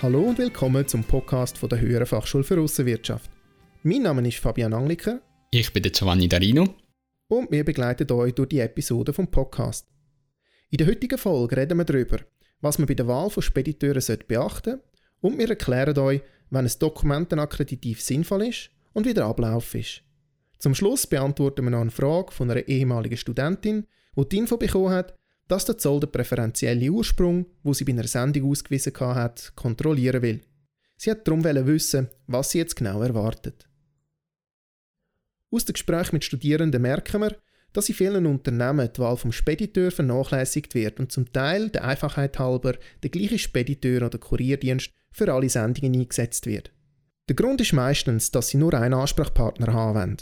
Hallo und willkommen zum Podcast von der Höheren Fachschule für Aussenwirtschaft. Mein Name ist Fabian Angliker. Ich bin der Giovanni Darino. Und wir begleiten euch durch die Episode vom Podcast. In der heutigen Folge reden wir darüber, was man bei der Wahl von Spediteuren beachten sollte und wir erklären euch, wenn ein Dokumentenakkreditiv sinnvoll ist und wie der Ablauf ist. Zum Schluss beantworten wir noch eine Frage von einer ehemaligen Studentin, die die Info bekommen hat, dass der Zoll den präferentiellen Ursprung, wo sie bei einer Sendung ausgewiesen hat, kontrollieren will. Sie hat darum wissen, was sie jetzt genau erwartet. Aus dem Gespräch mit Studierenden merken wir, dass in vielen Unternehmen die Wahl vom Spediteur vernachlässigt wird und zum Teil der Einfachheit halber der gleiche Spediteur oder Kurierdienst für alle Sendungen eingesetzt wird. Der Grund ist meistens, dass sie nur einen Ansprechpartner haben.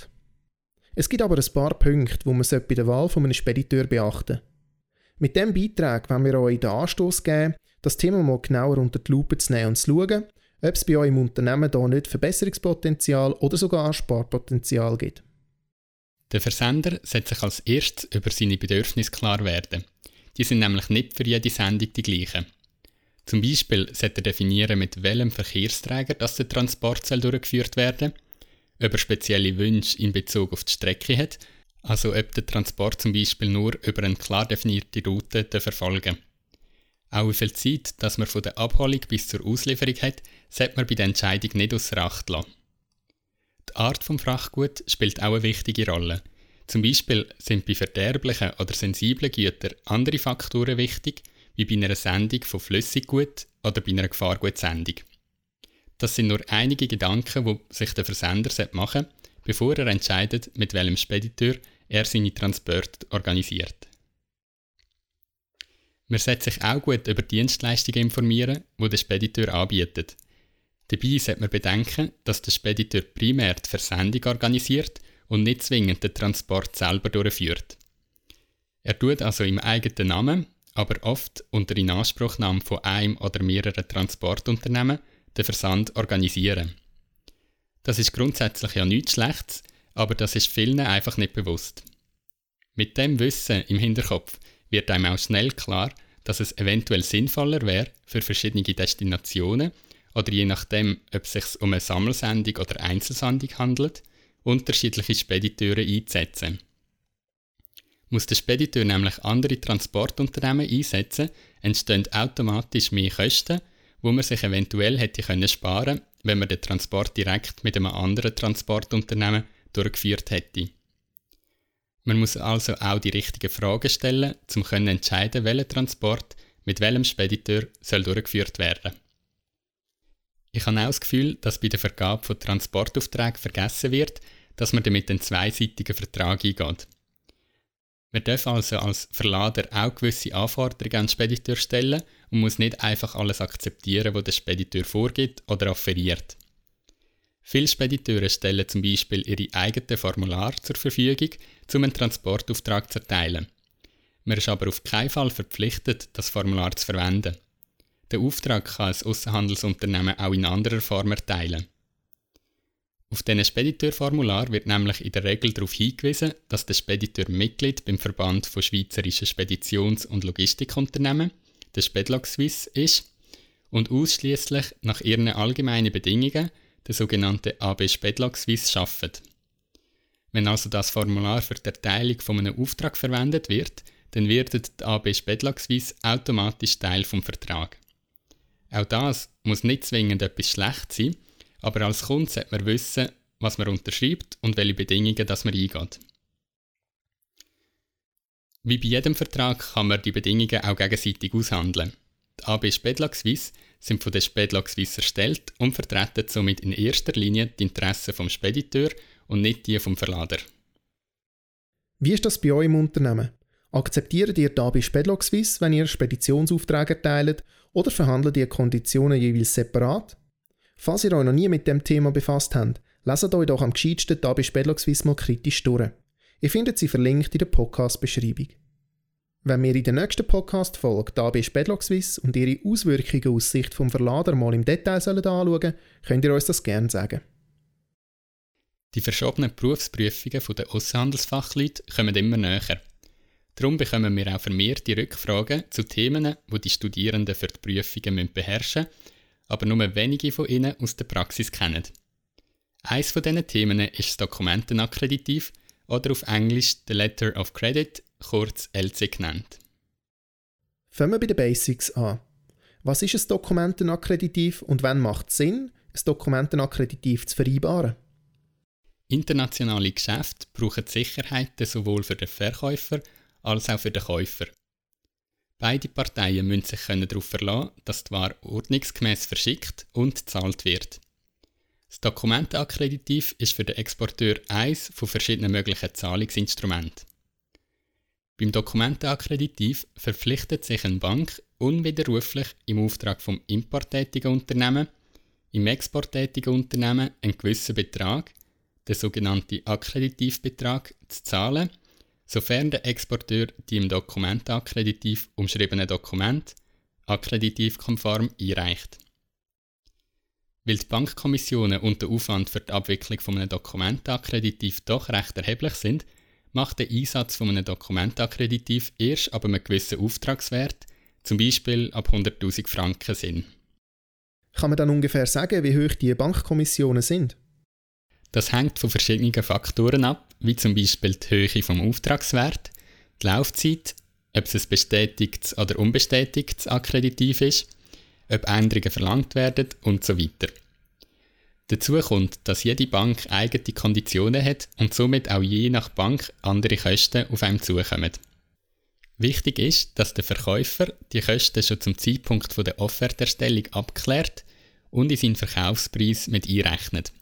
Es gibt aber ein paar Punkte, wo man bei der Wahl von einem Spediteur beachten sollte. Mit diesem Beitrag wollen wir euch den Anstoß geben, das Thema mal genauer unter die Lupe zu nehmen und zu schauen, ob es bei euch im Unternehmen da nicht Verbesserungspotenzial oder sogar Sparpotenzial gibt. Der Versender sollte sich als erstes über seine Bedürfnisse klar werden. Die sind nämlich nicht für jede Sendung die gleichen. Zum Beispiel sollte er definieren, mit welchem Verkehrsträger das der Transport durchgeführt werden soll, ob er spezielle Wünsche in Bezug auf die Strecke hat also ob der Transport zum Beispiel nur über eine klar definierte Route verfolgen Auch wie viel Zeit, dass man von der Abholung bis zur Auslieferung hat, sollte man bei der Entscheidung nicht außer Acht lassen. Die Art vom Frachtgut spielt auch eine wichtige Rolle. Zum Beispiel sind bei verderblichen oder sensiblen Gütern andere Faktoren wichtig, wie bei einer Sendung von Flüssiggut oder bei einer Gefahrgutsendung. Das sind nur einige Gedanken, die sich der Versender machen sollte, bevor er entscheidet, mit welchem Spediteur er seine Transporte organisiert. Man sollte sich auch gut über Dienstleistungen informieren, die der Spediteur anbietet. Dabei sollte man bedenken, dass der Spediteur primär die Versendung organisiert und nicht zwingend den Transport selber durchführt. Er tut also im eigenen Namen, aber oft unter Inanspruchnahme von einem oder mehreren Transportunternehmen den Versand organisieren. Das ist grundsätzlich ja nichts Schlechtes, aber das ist vielen einfach nicht bewusst. Mit dem Wissen im Hinterkopf wird einem auch schnell klar, dass es eventuell sinnvoller wäre, für verschiedene Destinationen oder je nachdem, ob es sich um eine Sammelsendung oder Einzelsendung handelt, unterschiedliche Spediteure einzusetzen. Muss der Spediteur nämlich andere Transportunternehmen einsetzen, entstehen automatisch mehr Kosten, wo man sich eventuell hätte können sparen, wenn man den Transport direkt mit einem anderen Transportunternehmen durchgeführt hätte. Man muss also auch die richtigen Fragen stellen, um zu entscheiden, welcher Transport mit welchem Spediteur soll durchgeführt werden. Ich habe auch das Gefühl, dass bei der Vergabe von Transportaufträgen vergessen wird, dass man damit einen zweiseitigen Vertrag eingeht. Man darf also als Verlader auch gewisse Anforderungen an den Spediteur stellen und muss nicht einfach alles akzeptieren, was der Spediteur vorgibt oder offeriert. Viele Spediteure stellen zum Beispiel ihre eigenen Formulare zur Verfügung, um einen Transportauftrag zu erteilen. Man ist aber auf keinen Fall verpflichtet, das Formular zu verwenden. Der Auftrag kann ein Aussenhandelsunternehmen auch in anderer Form erteilen. Auf diesen Spediteurformular wird nämlich in der Regel darauf hingewiesen, dass der Spediteur Mitglied beim Verband von Schweizerischen Speditions- und Logistikunternehmen, der Spedlog Swiss, ist und ausschließlich nach ihren allgemeinen Bedingungen der sogenannte AB Spedlag Swiss arbeitet. Wenn also das Formular für die Erteilung von einem Auftrag verwendet wird, dann wird die AB Spedlag Swiss automatisch Teil vom Vertrag. Auch das muss nicht zwingend etwas schlecht sein, aber als Kunde sollte man wissen, was man unterschreibt und welche Bedingungen das man eingeht. Wie bei jedem Vertrag kann man die Bedingungen auch gegenseitig aushandeln. Die AB Spedlag Swiss sind von der Spedlag Swiss erstellt und vertreten somit in erster Linie die Interessen vom Spediteur und nicht die vom Verlader. Wie ist das bei euch im Unternehmen? Akzeptiert ihr da bei Spedlog Swiss, wenn ihr Speditionsaufträge erteilt, oder verhandelt ihr Konditionen jeweils separat? Falls ihr euch noch nie mit dem Thema befasst habt, leset euch doch am gescheitsten da bei Spedlog Swiss mal kritisch durch. Ihr findet sie verlinkt in der Podcast-Beschreibung. Wenn wir in der nächsten Podcast-Folge da bei Spedlog Swiss und ihre Auswirkungen aus Sicht vom Verlader mal im Detail sollen anschauen, könnt ihr uns das gerne sagen. Die verschobenen Berufsprüfungen der Aussenhandelsfachleute kommen immer näher. Darum bekommen wir auch vermehrt die Rückfragen zu Themen, die die Studierenden für die Prüfungen beherrschen müssen, aber nur wenige von ihnen aus der Praxis kennen. Eines von diesen Themen ist das Dokumentenakkreditiv oder auf Englisch the Letter of Credit, kurz LC genannt. Fangen wir bei den Basics an. Was ist ein Dokumentenakkreditiv und wann macht es Sinn, ein Dokumentenakkreditiv zu vereinbaren? Internationale Geschäfte brauchen Sicherheiten sowohl für den Verkäufer als auch für den Käufer. Beide Parteien müssen sich darauf verlassen, dass die Ware ordnungsgemäß verschickt und gezahlt wird. Das Dokumentenakkreditiv ist für den Exporteur eines von verschiedenen möglichen Zahlungsinstrumenten. Beim Dokumentenakkreditiv verpflichtet sich eine Bank unwiderruflich im Auftrag vom importtätigen Unternehmen, im exporttätigen Unternehmen einen gewissen Betrag, den sogenannten Akkreditivbetrag, zu zahlen, sofern der Exporteur die im Dokumentenakkreditiv umschriebenen Dokumente akkreditivkonform einreicht. Weil die Bankkommissionen und der Aufwand für die Abwicklung von einem Dokumentenakkreditiv doch recht erheblich sind, macht der Einsatz von einem Dokumentenakkreditiv erst ab einem gewissen Auftragswert, zum Beispiel ab 100.000 Franken, Sinn. Kann man dann ungefähr sagen, wie hoch die Bankkommissionen sind? Das hängt von verschiedenen Faktoren ab, wie zum Beispiel die Höhe vom Auftragswert, die Laufzeit, ob es ein bestätigtes oder unbestätigtes Akkreditiv ist, ob Änderungen verlangt werden und so weiter. Dazu kommt, dass jede Bank eigene Konditionen hat und somit auch je nach Bank andere Kosten auf einem zukommen. Wichtig ist, dass der Verkäufer die Kosten schon zum Zeitpunkt der Offerterstellung abklärt und in seinen Verkaufspreis mit einrechnet.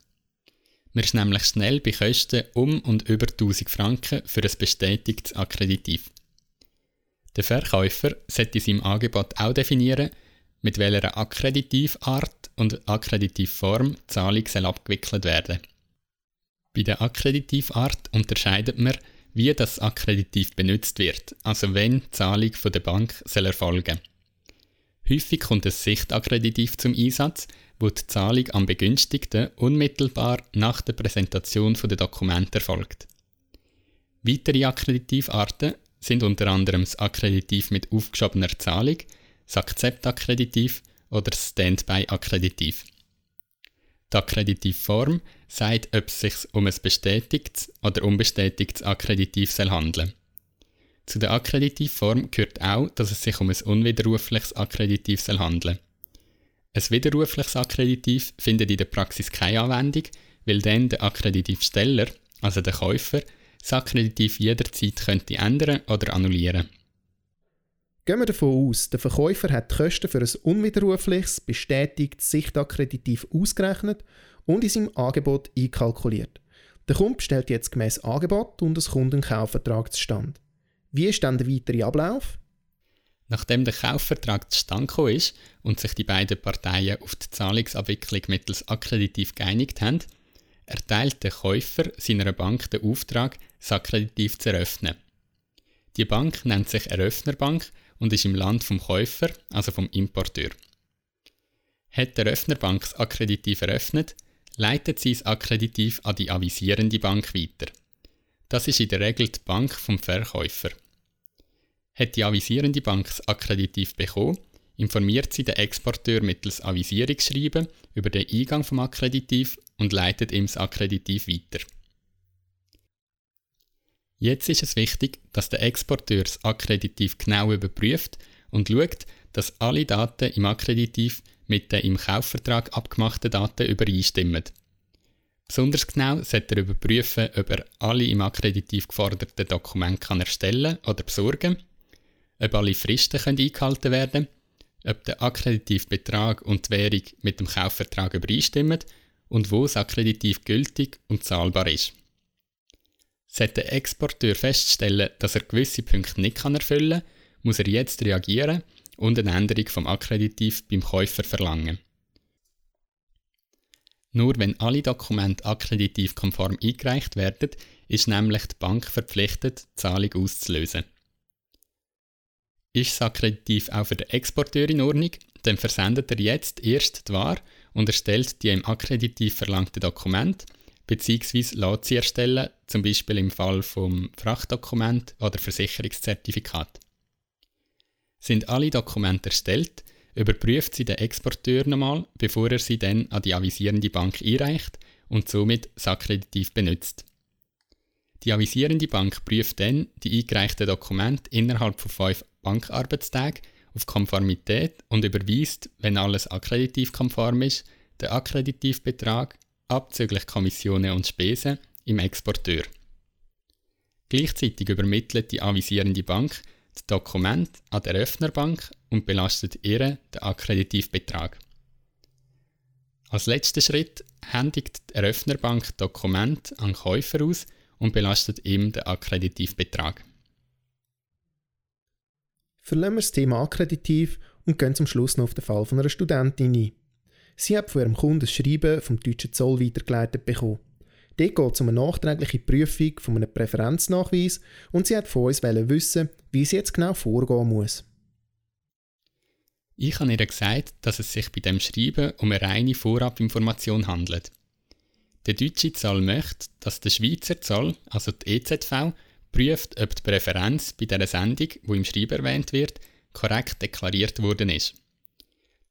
Man ist nämlich schnell bei Kosten um und über 1000 Franken für ein bestätigtes Akkreditiv. Der Verkäufer sollte in seinem Angebot auch definieren, mit welcher Akkreditivart und Akkreditivform die Zahlung soll abgewickelt werden. Bei der Akkreditivart unterscheidet man, wie das Akkreditiv benutzt wird, also wenn die Zahlung von der Bank soll erfolgen. Häufig kommt ein Sichtakkreditiv zum Einsatz, wo die Zahlung am Begünstigten unmittelbar nach der Präsentation der Dokumente erfolgt. Weitere Akkreditivarten sind unter anderem das Akkreditiv mit aufgeschobener Zahlung, das Akzeptakkreditiv oder das Standby-Akkreditiv. Die Akkreditivform sagt, ob es sich um ein bestätigtes oder unbestätigtes Akkreditiv soll. Zu der Akkreditivform gehört auch, dass es sich um ein unwiderrufliches Akkreditiv soll. Ein widerrufliches Akkreditiv findet in der Praxis keine Anwendung, weil dann der Akkreditivsteller, also der Käufer, das Akkreditiv jederzeit könnte ändern oder annullieren Gehen wir davon aus, der Verkäufer hat die Kosten für ein unwiderrufliches, bestätigtes Sichtakkreditiv ausgerechnet und in seinem Angebot einkalkuliert. Der Kunde stellt jetzt gemäß Angebot und es kommt ein Kaufvertrag zustande. Wie ist dann der weitere Ablauf? Nachdem der Kaufvertrag zustande ist und sich die beiden Parteien auf die Zahlungsabwicklung mittels Akkreditiv geeinigt haben, erteilt der Käufer seiner Bank den Auftrag, das Akkreditiv zu eröffnen. Die Bank nennt sich Eröffnerbank und ist im Land vom Käufer, also vom Importeur. Hat die Eröffnerbank das Akkreditiv eröffnet, leitet sie das Akkreditiv an die avisierende Bank weiter. Das ist in der Regel die Bank vom Verkäufer. Hat die avisierende Bank das Akkreditiv bekommen, informiert sie den Exporteur mittels Avisierungsschreiben über den Eingang vom Akkreditiv und leitet ihm das Akkreditiv weiter. Jetzt ist es wichtig, dass der Exporteur das Akkreditiv genau überprüft und schaut, dass alle Daten im Akkreditiv mit den im Kaufvertrag abgemachten Daten übereinstimmen. Besonders genau sollte er überprüfen, ob er alle im Akkreditiv geforderten Dokumente erstellen oder besorgen kann ob alle Fristen können eingehalten werden ob der Akkreditivbetrag und die Währung mit dem Kaufvertrag übereinstimmen und wo das Akkreditiv gültig und zahlbar ist. Sollte der Exporteur feststellen, dass er gewisse Punkte nicht erfüllen kann, muss er jetzt reagieren und eine Änderung vom Akkreditiv beim Käufer verlangen. Nur wenn alle Dokumente akkreditivkonform eingereicht werden, ist nämlich die Bank verpflichtet, die Zahlung auszulösen. Ist das Akkreditiv auch für den Exporteur in Ordnung, dann versendet er jetzt erst die Ware und erstellt die im Akkreditiv verlangte Dokument bzw. lässt sie erstellen, zum Beispiel im Fall vom Frachtdokument oder Versicherungszertifikat. Sind alle Dokumente erstellt, überprüft sie den Exporteur nochmal, bevor er sie dann an die avisierende Bank einreicht und somit das Akkreditiv benutzt. Die avisierende Bank prüft dann die eingereichten Dokumente innerhalb von fünf Bankarbeitstagen auf Konformität und überweist, wenn alles akkreditivkonform ist, den Akkreditivbetrag abzüglich Kommissionen und Spesen im Exporteur. Gleichzeitig übermittelt die avisierende Bank das Dokument an der Öffnerbank und belastet ihr den Akkreditivbetrag. Als letzter Schritt händigt die Eröffnerbank Dokument an den Käufer aus und belastet ihm den Akkreditivbetrag. Verlassen wir das Thema Akkreditiv und gehen zum Schluss noch auf den Fall von einer Studentin ein. Sie hat von ihrem Kunden ein Schreiben vom deutschen Zoll weitergeleitet bekommen. Dort geht es um eine nachträgliche Prüfung von einem Präferenznachweis und sie hat von uns wissen, wie sie jetzt genau vorgehen muss. Ich habe ihr gesagt, dass es sich bei dem Schreiben um eine reine Vorabinformation handelt. Der deutsche Zoll möchte, dass der Schweizer Zoll, also die EZV, prüft, ob die Präferenz bei dieser Sendung, wo im Schreiben erwähnt wird, korrekt deklariert worden ist.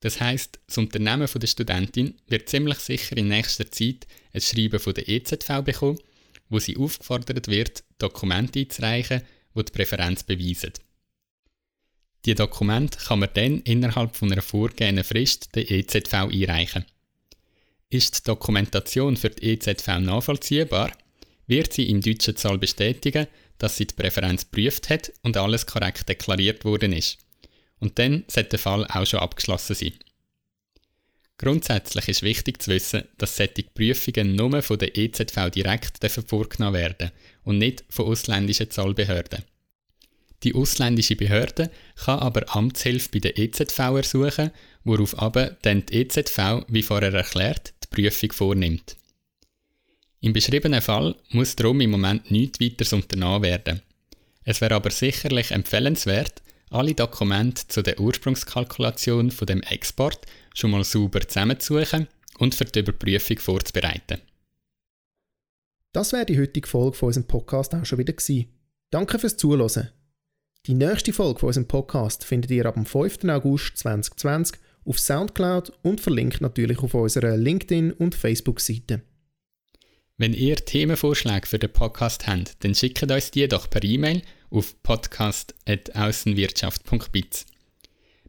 Das heißt, das Unternehmen der Studentin wird ziemlich sicher in nächster Zeit ein Schreiben von der EZV bekommen, wo sie aufgefordert wird, Dokumente einzureichen, die die Präferenz beweisen. Die Dokumente kann man dann innerhalb von einer vorgegebenen Frist der EZV einreichen. Ist die Dokumentation für die EZV nachvollziehbar, wird sie im deutschen Zoll bestätigen, dass sie die Präferenz geprüft hat und alles korrekt deklariert worden ist. Und dann sollte der Fall auch schon abgeschlossen sein. Grundsätzlich ist wichtig zu wissen, dass solche Prüfungen nur von der EZV direkt vorgenommen werden und nicht von ausländischen Zollbehörden. Die ausländische Behörde kann aber Amtshilfe bei der EZV ersuchen, worauf aber dann die EZV, wie vorher erklärt, die Prüfung vornimmt. Im beschriebenen Fall muss darum im Moment nichts weiteres unternommen werden. Es wäre aber sicherlich empfehlenswert, alle Dokumente zu der Ursprungskalkulation von dem Export schon mal sauber zusammenzusuchen und für die Überprüfung vorzubereiten. Das wäre die heutige Folge von unserem Podcast auch schon wieder gewesen. Danke fürs Zuhören. Die nächste Folge von unserem Podcast findet ihr ab dem 5. August 2020 auf Soundcloud und verlinkt natürlich auf unserer LinkedIn- und Facebook-Seite. Wenn ihr Themenvorschläge für den Podcast habt, dann schickt uns die doch per E-Mail auf podcast.aussenwirtschaft.biz.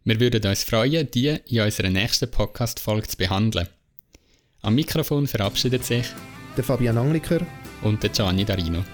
Wir würden uns freuen, die in unserer nächsten Podcast-Folge zu behandeln. Am Mikrofon verabschiedet sich der Fabian Angliker und der Gianni Darino.